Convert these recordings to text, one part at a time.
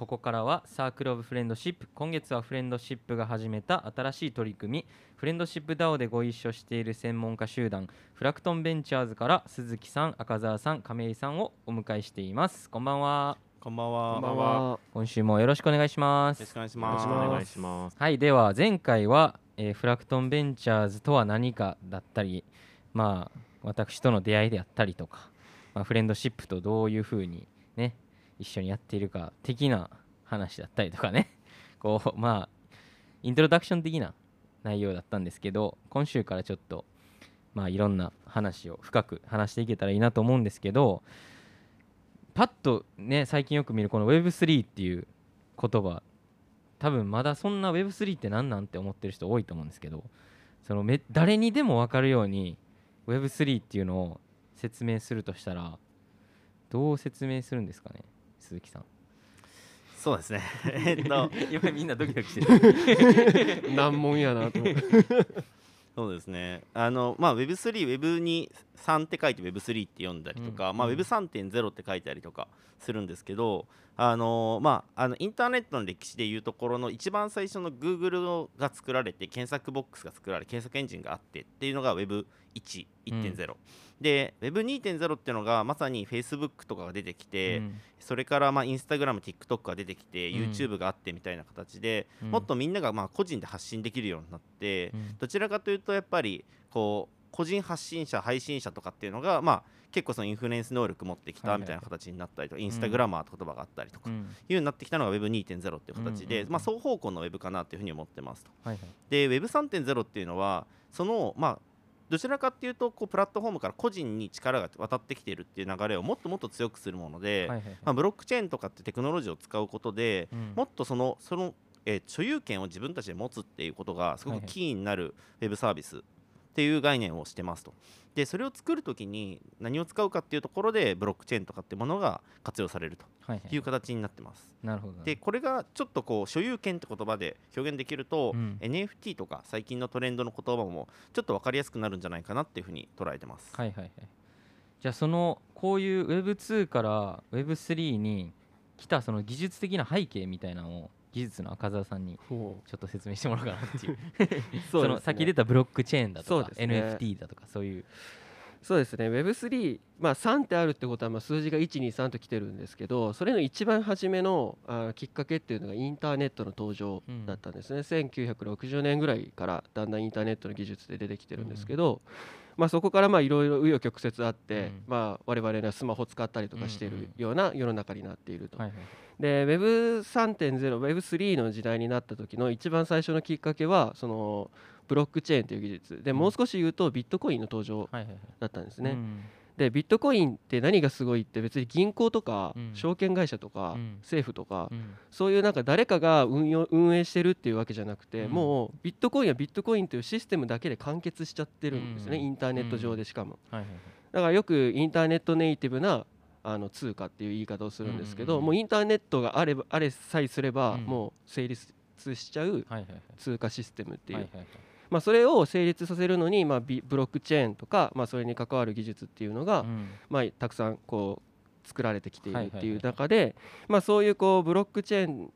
ここからはサークルオブフレンドシップ今月はフレンドシップが始めた新しい取り組みフレンドシップ DAO でご一緒している専門家集団フラクトンベンチャーズから鈴木さん赤澤さん亀井さんをお迎えしていますこんばんはこんばんは。こんばんは。今週もよろしくお願いしまよろしすくお願いします。よろしくお願いします。はいでは前回は、えーフラクトンベンチャーズとは何かだったりまあ私との出会いであったりとか、まあ、フレンドシップとどういうふうにね一緒にやっているか的な話だったりとかね。こうまあイントロダクション的な内容だったんですけど今週からちょっとまあいろんな話を深く話していけたらいいなと思うんですけどパッとね最近よく見るこの Web3 っていう言葉多分まだそんな Web3 って何なんて思ってる人多いと思うんですけどそのめ誰にでも分かるように Web3 っていうのを説明するとしたらどう説明するんですかね？鈴木さん。そうですね。えっと、今みんなドキドキしてる。難問やなと。そうですね。あの、まあ、Web3、Web に3って書いて Web3 って読んだりとか、まあ、うん。うん Web3.0 って書いたりとかするんですけど、あのまあ、あのインターネットの歴史でいうところの一番最初の Google が作られて検索ボックスが作られ検索エンジンがあってっていうのが Web1、1.0、で Web2.0 っていうのがまさに Facebook とかが出てきて、うん。それからまあインスタグラム、TikTok が出てきて、うん。YouTube があってみたいな形で、うん。もっとみんながまあ個人で発信できるようになって、うん。どちらかというとやっぱりこう個人発信者、配信者とかっていうのが、まあ、結構そのインフルエンス能力持ってきたみたいな形になったりとか、インスタグラマーって言葉があったりとか、うん。いうようになってきたのが Web2.0 っていう形で、まあ、双方向の Web かなというふうに思ってますと。はいはい。で Web3.0 っていうのはそのまあどちらかっていうとこうプラットフォームから個人に力が渡ってきているっていう流れをもっともっと強くするもので、はいはいはい。まあ、ブロックチェーンとかってテクノロジーを使うことで、うん。もっとそのその、えー所有権を自分たちで持つっていうことがすごくキーになるウェブサービスっていう概念をしてますと。でそれを作るときに何を使うかっていうところでブロックチェーンとかってものが活用されるとはいはいいう形になってます。なるほどでこれがちょっとこう所有権って言葉で表現できると、うん NFT とか最近のトレンドの言葉もちょっと分かりやすくなるんじゃないかなっていうふうに捉えてます。はいはいはいじゃあそのこういう Web2 から Web3 に来たその技術的な背景みたいなのを技術の赤澤さんにほちょっと説明してもらおうかなっていう。うそのさっき出たブロックチェーンだとか、NFT だとかそういうそうですね。Web3、まあ、3ってあるってことはまあ数字が123と来てるんですけどそれの一番初めのあきっかけっていうのがインターネットの登場だったんですね、1960年ぐらいからだんだんインターネットの技術で出てきてるんですけど、まあ、そこからまあいろいろ紆余曲折あって、うん。まあ、我々のスマホ使ったりとかしてるような世の中になっていると。はいはい。で Web3.0、Web3 の時代になった時の一番最初のきっかけはそのブロックチェーンという技術。でうん。もう少し言うとビットコインの登場だったんですね。うん。でビットコインって何がすごいって別に銀行とかうん。証券会社とかうん。政府とかうん。そういうなんか誰かが運用運営してるっていうわけじゃなくてうん。もうビットコインはビットコインというシステムだけで完結しちゃってるんですねうん。インターネット上でしかも。だからよくインターネットネイティブなあの通貨っていう言い方をするんですけどもうインターネットがあればあれさえすればうん。もう成立しちゃう通貨システムっていうまあそれを成立させるのにまあビブロックチェーンとかまあそれに関わる技術っていうのがうん。まあたくさんこう作られてきているっていう中でまあそういうこうブロックチェーン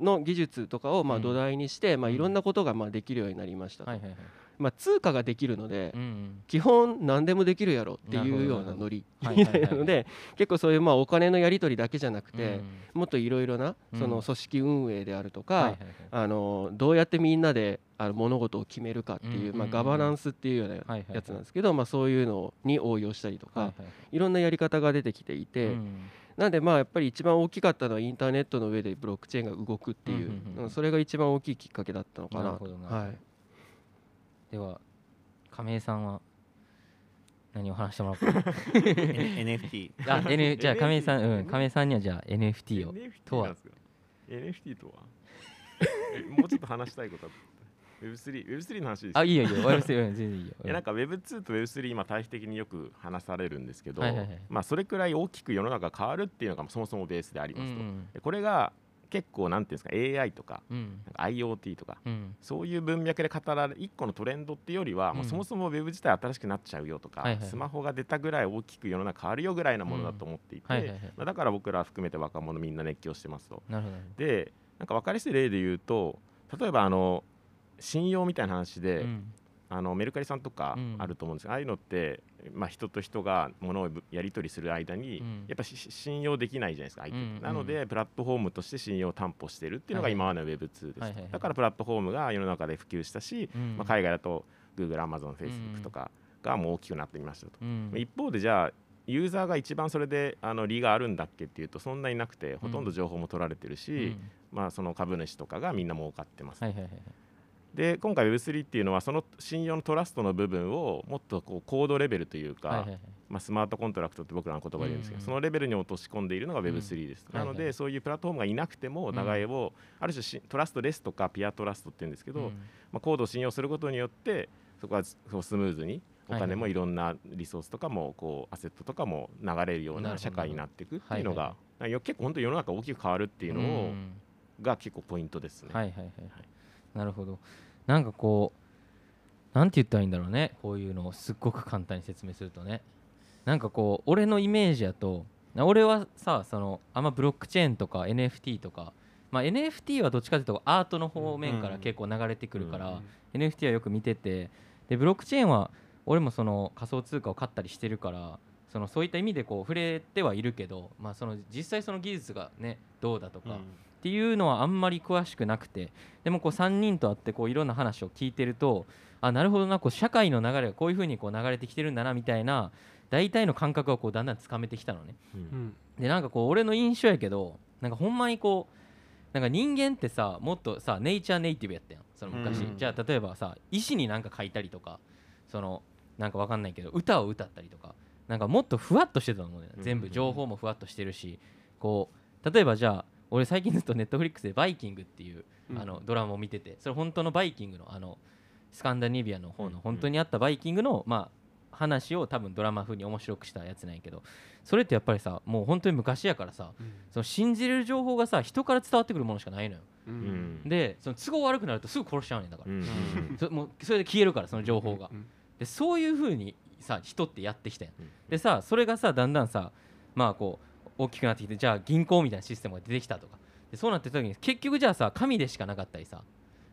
の技術とかをまあうん。土台にしてまあうん。いろんなことがまあできるようになりましたと。はいはいはい。まあ通貨ができるので基本何でもできるやろっていうようなノリはいみたいなので結構そういうまあお金のやり取りだけじゃなくてうん。もっといろいろなうん。その組織運営であるとかあのどうやってみんなであの物事を決めるかっていうまあガバナンスっていうようなやつなんですけどまあそういうのに応用したりとかはいろんなやり方が出てきていてうんなんでまあやっぱり一番大きかったのはインターネットの上でブロックチェーンが動くっていううんうんそれが一番大きいきっかけだったのかな。なるほどなはい。では亀井さんは何を話してもらおうか。NFT あ、N、じゃあ亀井さん、うん、亀井さんにはじゃあ NFT を。NFT とは。NFT とは？えもうちょっと話したいことあった Web3、Web3 の話ですあ、いいよいいよ、おやすみ、うん、全然いいよ。いやなんか Web2 と Web3 今対比的によく話されるんですけど、はいはいはい。まあそれくらい大きく世の中が変わるっていうのがそもそもベースでありうんうますと、ん。でこれが結構なんていうんですか AI とかうん。なんか IoT とかうん。そういう文脈で語られる一個のトレンドっていうよりは、もううんそもそもウェブ自体新しくなっちゃうよとか、はいスマホが出たぐらい大きく世の中変わるよぐらいなものだと思っていて、はいはいはい。まあだから僕ら含めて若者みんな熱狂してますと。なるほど。でなんか分かりやすい例で言うと例えばあの信用みたいな話で、うん。あのメルカリさんとかうん。あると思うんですけど、ああいうのって、まあ、人と人が物をやり取りする間に、うん。やっぱし信用できないじゃないですか相手、うんなのでプラットフォームとして信用を担保してるっていうのがはい今までの Web2 です、はいはいはい。だからプラットフォームが世の中で普及したし、うん。まあ、海外だと Google、Amazon、うん Facebook とかがもう大きくなってきましたと、うん。一方でじゃあユーザーが一番それであの利があるんだっけっていうとそんなになくてほとんど情報も取られてるし、うん。まあ、その株主とかがみんな儲かってます、はいはいはいで今回 Web3 っていうのはその信用のトラストの部分をもっとこうコードレベルというか、はいはいはい。まあ、スマートコントラクトって僕らの言葉で言うんですけど、うん。そのレベルに落とし込んでいるのが Web3 です、うんはいはい。なのでそういうプラットフォームがいなくてもお互いを、ある種しトラストレスとかピアトラストって言うんですけど、うん。まあ、コードを信用することによってそこはそうスムーズにおはいはい金もいろんなリソースとかもこうアセットとかも流れるような社会になっていくっていうのが、はいいや結構本当に世の中大きく変わるっていうのを、うん。が結構ポイントですね。はいはいはいはいなるほど。なんかこうなんて言ったらいいんだろうね。こういうのをすっごく簡単に説明するとね。なんかこう俺のイメージやとな俺はさそのあんまブロックチェーンとか NFT とかまあ NFT はどっちかというとアートの方面から結構流れてくるから、うん NFT はよく見ててでブロックチェーンは俺もその仮想通貨を買ったりしてるからそのそういった意味でこう触れてはいるけど、まあ、その実際その技術がねどうだとか、っていうのはあんまり詳しくなくてでもこう3人と会ってこういろんな話を聞いてるとあなるほどなこう社会の流れがこういうふうにこう流れてきてるんだなみたいな大体の感覚をこうだんだんつかめてきたのね。うん。うんでなんかこう俺の印象やけどなんかほんまにこうなんか人間ってさもっとさネイチャーネイティブやったやん。その昔、うん。じゃあ例えばさ石になんか書いたりとかそのなんかわかんないけど歌を歌ったりとかなんかもっとふわっとしてたと思うねうん全部。情報もふわっとしてるしこう例えばじゃあ俺最近ずっとネットフリックスで「バイキング」っていううん。あのドラマを見ててそれ本当のバイキングのあのスカンダネビアの方うん。の本当にあったバイキングのまあ話を多分ドラマ風に面白くしたやつなんやけどそれってやっぱりさもう本当に昔やからさその信じれる情報がさ人から伝わってくるものしかないのよ。ううん。んでその都合悪くなるとすぐ殺しちゃうねんだから、うん。うん。そもうそれで消えるからその情報が、うん。でそういうふうにさ人ってやってきたやん。うん。でさそれがさだんだんさまあこう大きくなってきてじゃあ銀行みたいなシステムが出てきたとか。でそうなってた時に結局じゃあさ紙でしかなかったりさ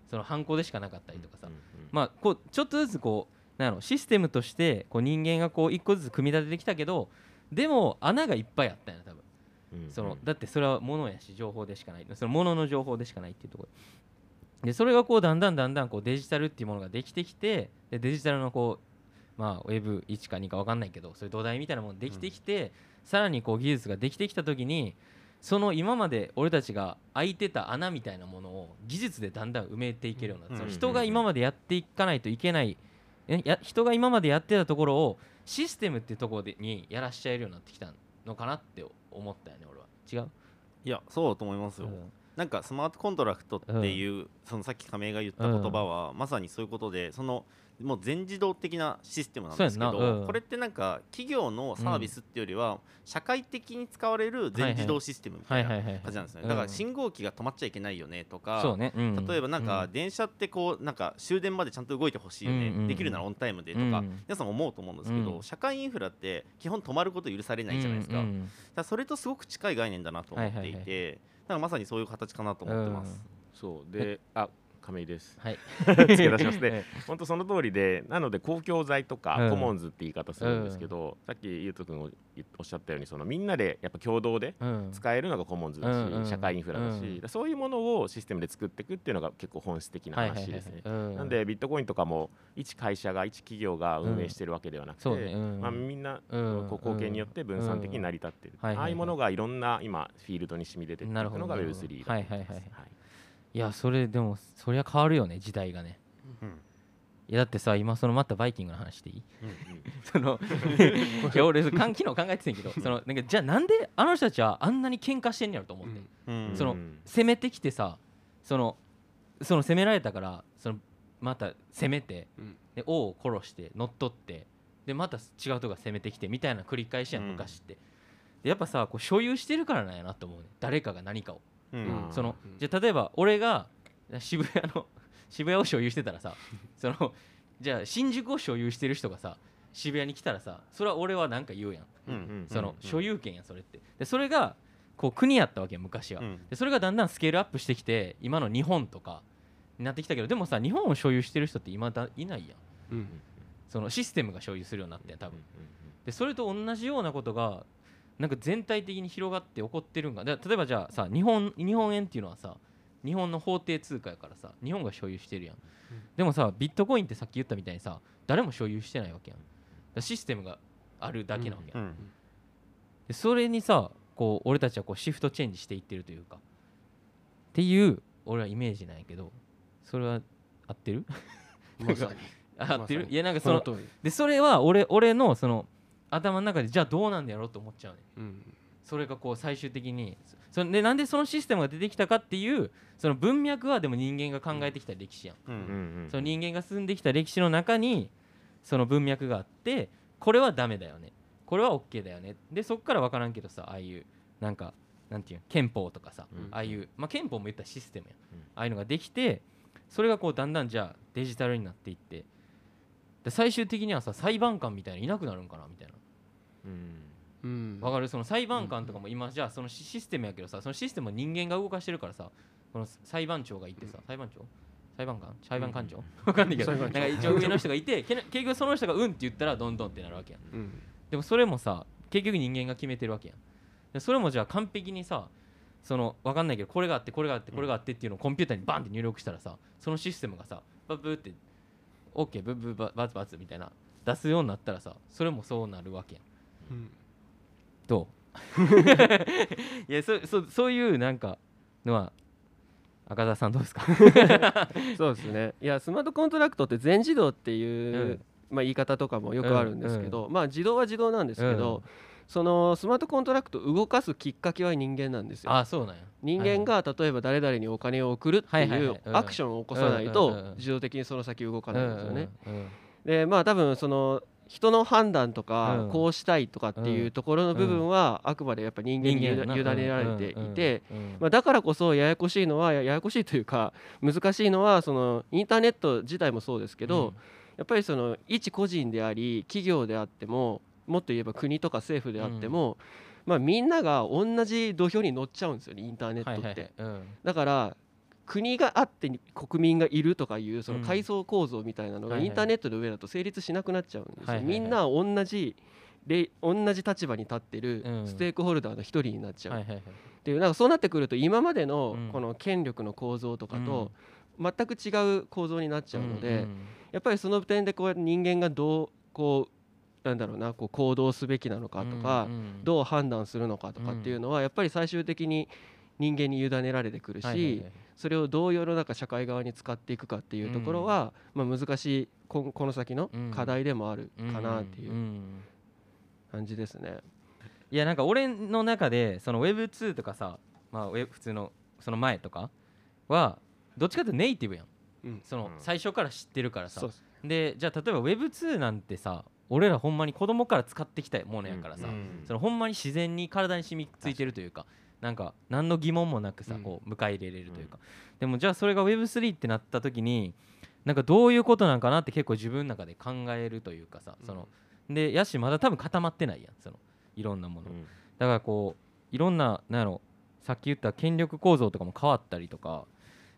そのハンコでしかなかったりとかさ、うんまあこうちょっとずつこうなんやろシステムとしてこう人間がこう一個ずつ組み立ててきたけどでも穴がいっぱいあったんや多分。うん。そのだってそれは物やし情報でしかない。その物の情報でしかないっていうところ。でそれがこうだんだんだんだんこうデジタルっていうものができてきてでデジタルのこうまあウェブ1か2か分かんないけどそういう土台みたいなものできてきて、さらにこう技術ができてきた時にその今まで俺たちが開いてた穴みたいなものを技術でだんだん埋めていけるような、うん人が今までやっていかないといけないえや人が今までやってたところをシステムっていうところでにやらしちゃえるようになってきたのかなって思ったよね俺は。違う？いやそうだと思いますよ、うん。なんかスマートコントラクトっていう、そのさっき亀井が言った言葉は、まさにそういうことでそのもう全自動的なシステムなんですけど、そうやんこれってなんか企業のサービスっていうよりは、社会的に使われる全自動システムみたいな感じなんですね、うん。だから信号機が止まっちゃいけないよねとか、そうね、うん。例えばなんかうん電車ってこうなんか終電までちゃんと動いてほしいよね、うんうんできるならオンタイムでとか、うん皆さん思うと思うんですけど、うん。社会インフラって基本止まること許されないじゃないですか,、だそれとすごく近い概念だなと思っていて、はいはいだからまさにそういう形かなと思ってます。そう。であ亀井です。はい。付け出しますえで本当その通りでなので公共財とか、うん。コモンズって言い方するんですけど、さっきゆうとくんおおっしゃったようにそのみんなでやっぱ共同でうん。使えるのがコモンズだし、社会インフラだし、うん。そういうものをシステムで作っていくっていうのが結構本質的な話ですね。うん。なんでビットコインとかも一会社が一企業が運営してるわけではなくて、まあ、みんなうんこう貢献によって分散的に成り立ってる、ああいうものがいろんな今フィールドに染み出てるほどくのが Web3 だはいはいはいはいいやそれでもそりゃ変わるよね時代がね。うん。いやだってさ今そのまたバイキングの話していい？うん そのいや俺そ昨日考えてたんやけどそのなんかじゃあなんであの人たちはあんなに喧嘩してんやろと思って、うん。そのうん攻めてきてさそのその攻められたからそのまた攻めてうん。で王を殺して乗っ取ってでまた違うとこが攻めてきてみたいな繰り返しやんうん。昔って、でやっぱさこう所有してるからなんやなと思うね誰かが何かを。うんうんそのうん。じゃあ例えば俺が渋谷の 渋谷を所有してたらさそのじゃあ新宿を所有してる人がさ渋谷に来たらさそれは俺は何か言うやん。うん。うん。そのうん。所有権やんそれって。でそれがこう国やったわけや昔は、うん。でそれがだんだんスケールアップしてきて今の日本とかになってきたけどでもさ日本を所有してる人って今だいないやん。うん。そのシステムが所有するようになってん多分。うん。でそれと同じようなことがなんか全体的に広がって起こってるんがで例えばじゃあさ日本日本円っていうのはさ日本の法定通貨やからさ日本が所有してるやん、でもさビットコインってさっき言ったみたいにさ誰も所有してないわけやん。システムがあるだけなわけやん、うん。でそれにさこう俺たちはこうシフトチェンジしていってるというか。っていう俺はイメージなんやけどそれは合ってる？まさに。あ合ってる？まいやなんかそのその通り。でそれは俺俺のその頭の中でじゃあどうなんだやろうと思っちゃうね。うん。それがこう最終的に。そそでなんでそのシステムが出てきたかっていうその文脈はでも人間が考えてきた歴史やん、ううんんうん。その人間が進んできた歴史の中にその文脈があってこれはダメだよね。これは OK だよね。でそっから分からんけどさああいうなんかなんていうの憲法とかさ、うん。ああいう、まあ、憲法も言ったらシステムやん、うん。ああいうのができてそれがこうだんだんじゃあデジタルになっていってで最終的にはさ裁判官みたいないなくなるんかなみたいな。うん。うん。わかる？その裁判官とかも今じゃあそのシシステムやけどさそのシステムは人間が動かしてるからさこの裁判長がいてさ裁判長？裁判官？裁判官長？わかんないけど。なんか一応上の人がいて結局その人がうんって言ったらどんどんってなるわけやん。うん。でもそれもさ結局人間が決めてるわけやん。でそれもじゃあ完璧にさそのわかんないけどこれがあってこれがあってこれがあってっていうのをコンピューターにバンって入力したらさそのシステムがさバブーって OK ブブババツバツみたいな出すようになったらさそれもそうなるわけやん。うん。どう？いやそそそういうなんかのは赤澤さんどうですか？そうですね。いやスマートコントラクトって全自動っていう、うん。まあ、言い方とかもよくあるんですけど、まあ自動は自動なんですけど、そのスマートコントラクトを動かすきっかけは人間なんですよ。あそうなんや。人間が例えば誰々にお金を送るってはいううんアクションを起こさないとうん自動的にその先動かないんですよね。でまあ多分その人の判断とうん。かこうしたいとかっていうところの部分はあくまでやっぱ人間に委ねられていて、まあ、だからこそややこしいのはやややこしいというか難しいのはそのインターネット自体もそうですけど、やっぱりその一個人であり企業であってももっと言えば国とか政府であっても、まあ、みんなが同じ土俵に乗っちゃうんですよねインターネットって。はいはいはい。うん。だから国があって国民がいるとかいうそのうん。階層構造みたいなのがインターネットの上だと成立しなくなっちゃうんですよ。はいはいはい。みんな同じれ同じ立場に立ってるうん。ステークホルダーの一人になっちゃう。はいはいはい。っていうなんかそうなってくると今までのうん。この権力の構造とかと全く違う構造になっちゃうので、んんやっぱりその点でこう人間がどうこうなんだろうなこう行動すべきなのかとか、どう判断するのかとかっていうのはやっぱり最終的に人間に委ねられてくるし、それをどう世の中社会側に使っていくかっていうところは、まあ、難しいこんこの先の課題でもあるかなっていんうん感じですね。いやなんか俺の中でその Web2 とかさ、まあ、ウェブ普通のその前とかはどっちかというとネイティブやん。うん。そのうん。最初から知ってるからさ。でじゃあ例えば Web2 なんてさ俺らほんまに子供から使ってきたものやからさ、うんそのほんまに自然に体に染みついてるというかなんか何の疑問もなくさ、うん。こう迎え入れれるというか、でもじゃあそれが Web3 ってなった時になんかどういうことなんかなって結構自分の中で考えるというかさその、でやしまだ多分固まってないやんそのいろんなもの、うん。だからこういろんななんやろさっき言った権力構造とかも変わったりとか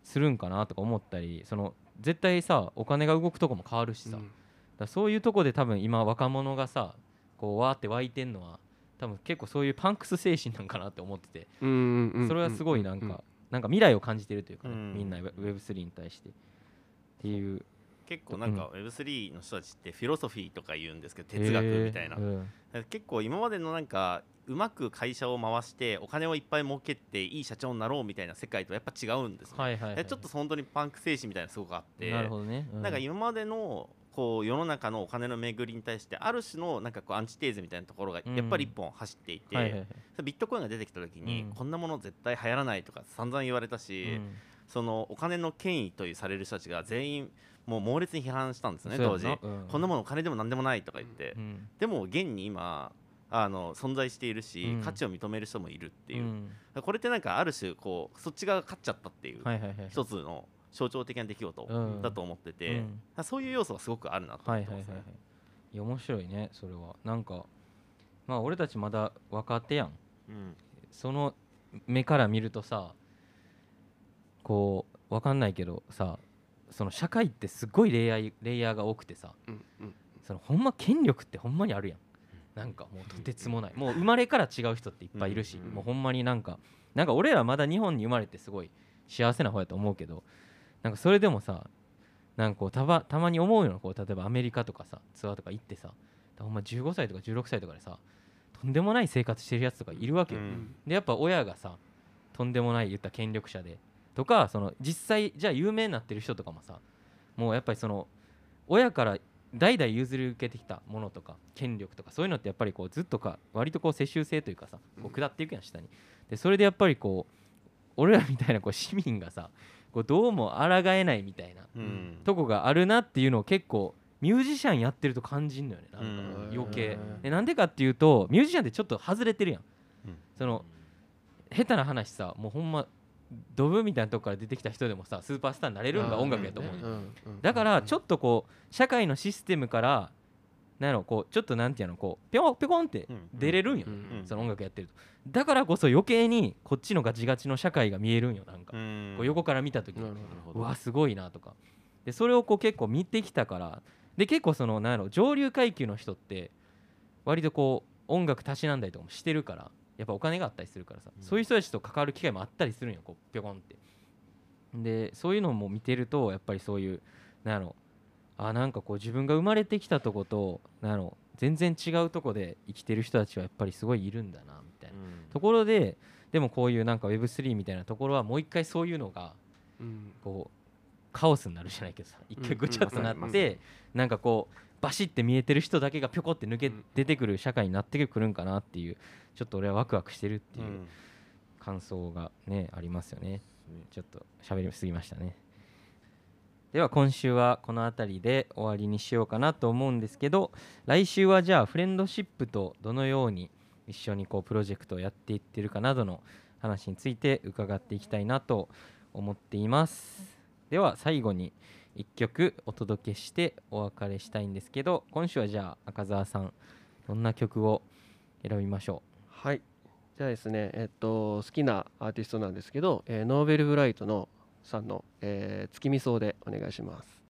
するんかなとか思ったりその絶対さお金が動くとこも変わるしさ、だそういうとこで多分今若者がさこうわーって湧いてんのは多分結構そういうパンクス精神なんかなって思ってて。それはすごいなんかなんか未来を感じてるというかね、うん。みんな Web3 に対して。っていう。結構なんか Web3 の人たちってフィロソフィーとか言うんですけど哲学みたいな、結構今までのなんかうまく会社を回してお金をいっぱい儲けていい社長になろうみたいな世界とやっぱ違うんですね、はいはい、はい、でちょっと本当にパンク精神みたいなのすごくあって。なるほどね、うなんか今までのこう世の中のお金の巡りに対してある種のなんかこうアンチテーゼみたいなところがうんやっぱり一本走っていて、はいはいはい。ビットコインが出てきた時に、うん。こんなもの絶対流行らないとか散々言われたし、うん。そのお金の権威というされる人たちが全員もう猛烈に批判したんですね当時、なうん。こんなものお金でも何でもないとか言って、うん。でも現に今あの存在しているし、うん。価値を認める人もいるっていう、ん。これってなんかある種こうそっち側が勝っちゃったっていう、一つの象徴的な出来事うん。だと思ってて、うん。そういう要素がすごくあるなとは思ってますね。いはいはいはい。いや面白いねそれは。なんかまあ俺たちまだ若手やん。うん。その目から見るとさこうわかんないけどさその社会ってすごいレイヤーレイヤーが多くてさうんうんそのほんま権力ってほんまにあるやん。なんかもうとてつもない。もう生まれから違う人っていっぱいいるしうん。もうほんまになんかなんか俺らまだ日本に生まれてすごい幸せな方やと思うけどなんかそれでもさなんかこうたばたまに思うよこう例えばアメリカとかさツアーとか行ってさほんま15歳とか16歳とかでさとんでもない生活してるやつとかいるわけよ、うん。でやっぱ親がさとんでもない言った権力者でとかその実際じゃあ有名になってる人とかもさもうやっぱりその親から代々譲り受けてきたものとか権力とかそういうのってやっぱりこうずっとか割とこう世襲制というかさこう下っていくやん下に。でそれでやっぱりこう俺らみたいなこう市民がさこうどうも抗えないみたいなうん。とこがあるなっていうのを結構ミュージシャンやってると感じんのよねなんか。うん。余計。うんでなんでかっていうとミュージシャンってちょっと外れてるやん。うん。その下手な話さもうほんまドブみたいなとこから出てきた人でもさスーパースターになれるんが音楽やと思うねん。うん。うん。だからちょっっとこう社会のシステムからなんやろこうちょっとなんていうのこうぴょんぴょこんってうん。出れるんよ、うん。その音楽やってると。だからこそ余計にこっちのガチガチの社会が見えるんよなんか、うん。こう横から見た時に、なるなるほど。うわすごいなとか。でそれをこう結構見てきたから。で結構そのなんやろ上流階級の人って割とこう音楽たしなんだりとかもしてるからやっぱお金があったりするからさ、うん。そういう人たちと関わる機会もあったりするんよこうぴょこんって。でそういうのも見てるとやっぱりそういうなんやろあなんかこう自分が生まれてきたとことなんやろ全然違うとこで生きてる人たちはやっぱりすごいいるんだなみたいな。うん。ところででもこういうなんか Web3 みたいなところはもう一回そういうのがうんこうカオスになるじゃないけどさ一回うんぐちゃっとなってなんかこうバシッて見えてる人だけがぴょこって抜けうん。出てくる社会になってくるんかなっていうちょっと俺はワクワクしてるってういうん。感想がねありますよね。ちょっと喋りすぎましたねでは今週はこの辺りで終わりにしようかなと思うんですけど来週はじゃあフレンドシップとどのように一緒にこうプロジェクトをやっていってるかなどの話について伺っていきたいなと思っています。では最後に1曲お届けしてお別れしたいんですけど今週はじゃあ赤澤さんどんな曲を選びましょう？はい。じゃあですねえっと好きなアーティストなんですけど、えーノーベルブライトのさんの、えー月見草でお願いします。